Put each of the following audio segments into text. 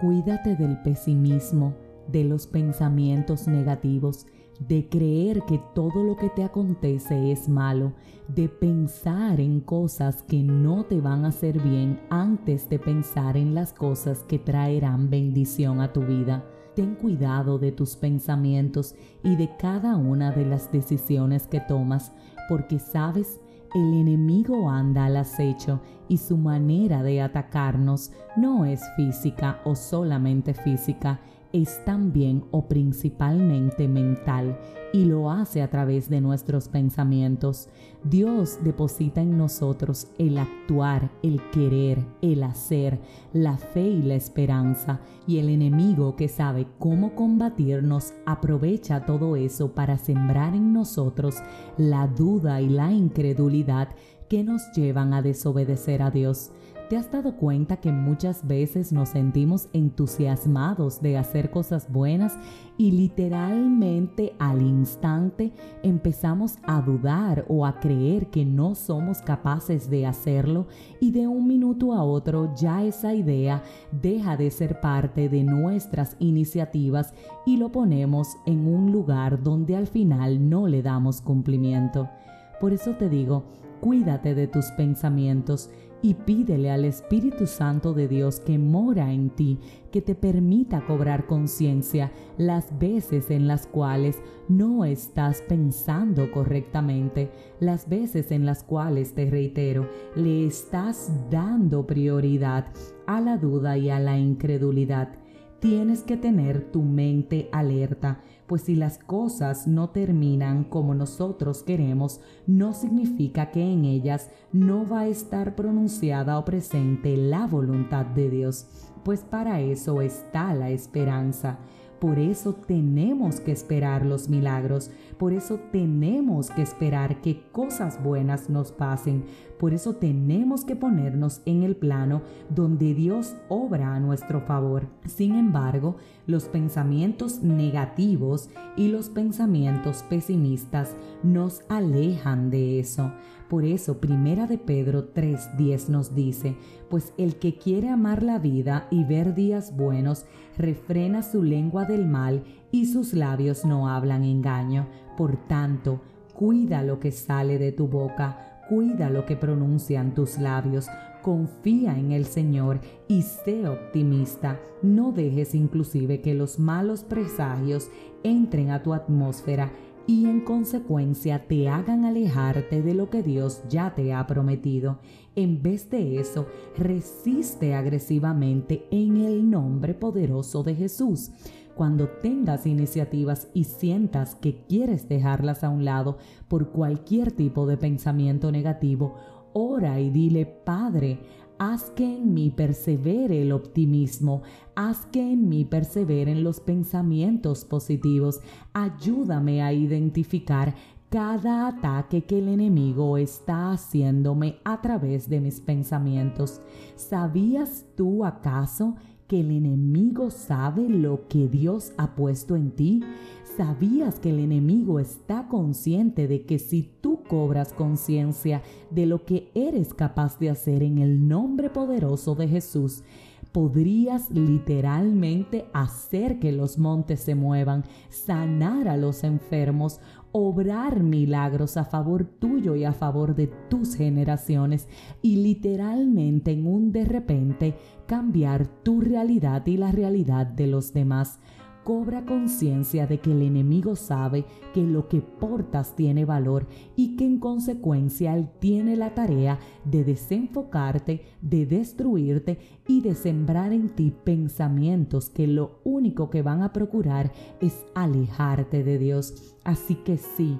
Cuídate del pesimismo, de los pensamientos negativos, de creer que todo lo que te acontece es malo, de pensar en cosas que no te van a hacer bien antes de pensar en las cosas que traerán bendición a tu vida. Ten cuidado de tus pensamientos y de cada una de las decisiones que tomas, porque sabes, el enemigo anda al acecho y su manera de atacarnos no es física o solamente física, es también o principalmente mental y lo hace a través de nuestros pensamientos. Dios deposita en nosotros el actuar, el querer, el hacer, la fe y la esperanza y el enemigo que sabe cómo combatirnos aprovecha todo eso para sembrar en nosotros la duda y la incredulidad que nos llevan a desobedecer a Dios. ¿Te has dado cuenta que muchas veces nos sentimos entusiasmados de hacer cosas buenas y literalmente al instante empezamos a dudar o a creer que no somos capaces de hacerlo y de un minuto a otro ya esa idea deja de ser parte de nuestras iniciativas y lo ponemos en un lugar donde al final no le damos cumplimiento? Por eso te digo, cuídate de tus pensamientos y pídele al Espíritu Santo de Dios que mora en ti, que te permita cobrar conciencia las veces en las cuales no estás pensando correctamente, las veces en las cuales, te reitero, le estás dando prioridad a la duda y a la incredulidad. Tienes que tener tu mente alerta pues si las cosas no terminan como nosotros queremos, no significa que en ellas no va a estar pronunciada o presente la voluntad de Dios, pues para eso está la esperanza. Por eso tenemos que esperar los milagros, por eso tenemos que esperar que cosas buenas nos pasen, por eso tenemos que ponernos en el plano donde Dios obra a nuestro favor. Sin embargo, los pensamientos negativos y los pensamientos pesimistas nos alejan de eso. Por eso, Primera de Pedro 3:10 nos dice, pues el que quiere amar la vida y ver días buenos, refrena su lengua del mal y sus labios no hablan engaño. Por tanto, cuida lo que sale de tu boca, cuida lo que pronuncian tus labios, confía en el Señor y sé optimista. No dejes inclusive que los malos presagios entren a tu atmósfera y en consecuencia te hagan alejarte de lo que Dios ya te ha prometido. En vez de eso, resiste agresivamente en el nombre poderoso de Jesús. Cuando tengas iniciativas y sientas que quieres dejarlas a un lado por cualquier tipo de pensamiento negativo, ora y dile, Padre, Haz que en mí persevere el optimismo, haz que en mí perseveren los pensamientos positivos. Ayúdame a identificar cada ataque que el enemigo está haciéndome a través de mis pensamientos. ¿Sabías tú acaso que el enemigo sabe lo que Dios ha puesto en ti? ¿Sabías que el enemigo está consciente de que si tú cobras conciencia de lo que eres capaz de hacer en el nombre poderoso de Jesús, podrías literalmente hacer que los montes se muevan, sanar a los enfermos, obrar milagros a favor tuyo y a favor de tus generaciones y literalmente en un de repente cambiar tu realidad y la realidad de los demás cobra conciencia de que el enemigo sabe que lo que portas tiene valor y que en consecuencia él tiene la tarea de desenfocarte, de destruirte y de sembrar en ti pensamientos que lo único que van a procurar es alejarte de Dios. Así que sí,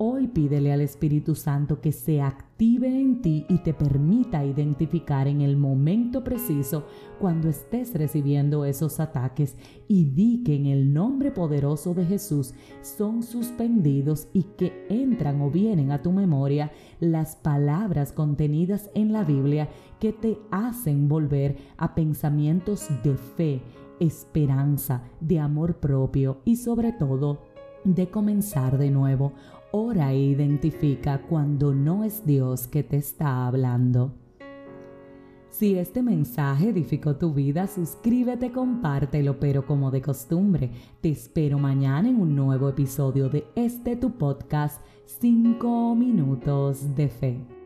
Hoy pídele al Espíritu Santo que se active en ti y te permita identificar en el momento preciso cuando estés recibiendo esos ataques y di que en el nombre poderoso de Jesús son suspendidos y que entran o vienen a tu memoria las palabras contenidas en la Biblia que te hacen volver a pensamientos de fe, esperanza, de amor propio y sobre todo de comenzar de nuevo. Ora e identifica cuando no es Dios que te está hablando. Si este mensaje edificó tu vida, suscríbete, compártelo, pero como de costumbre, te espero mañana en un nuevo episodio de este tu podcast 5 minutos de fe.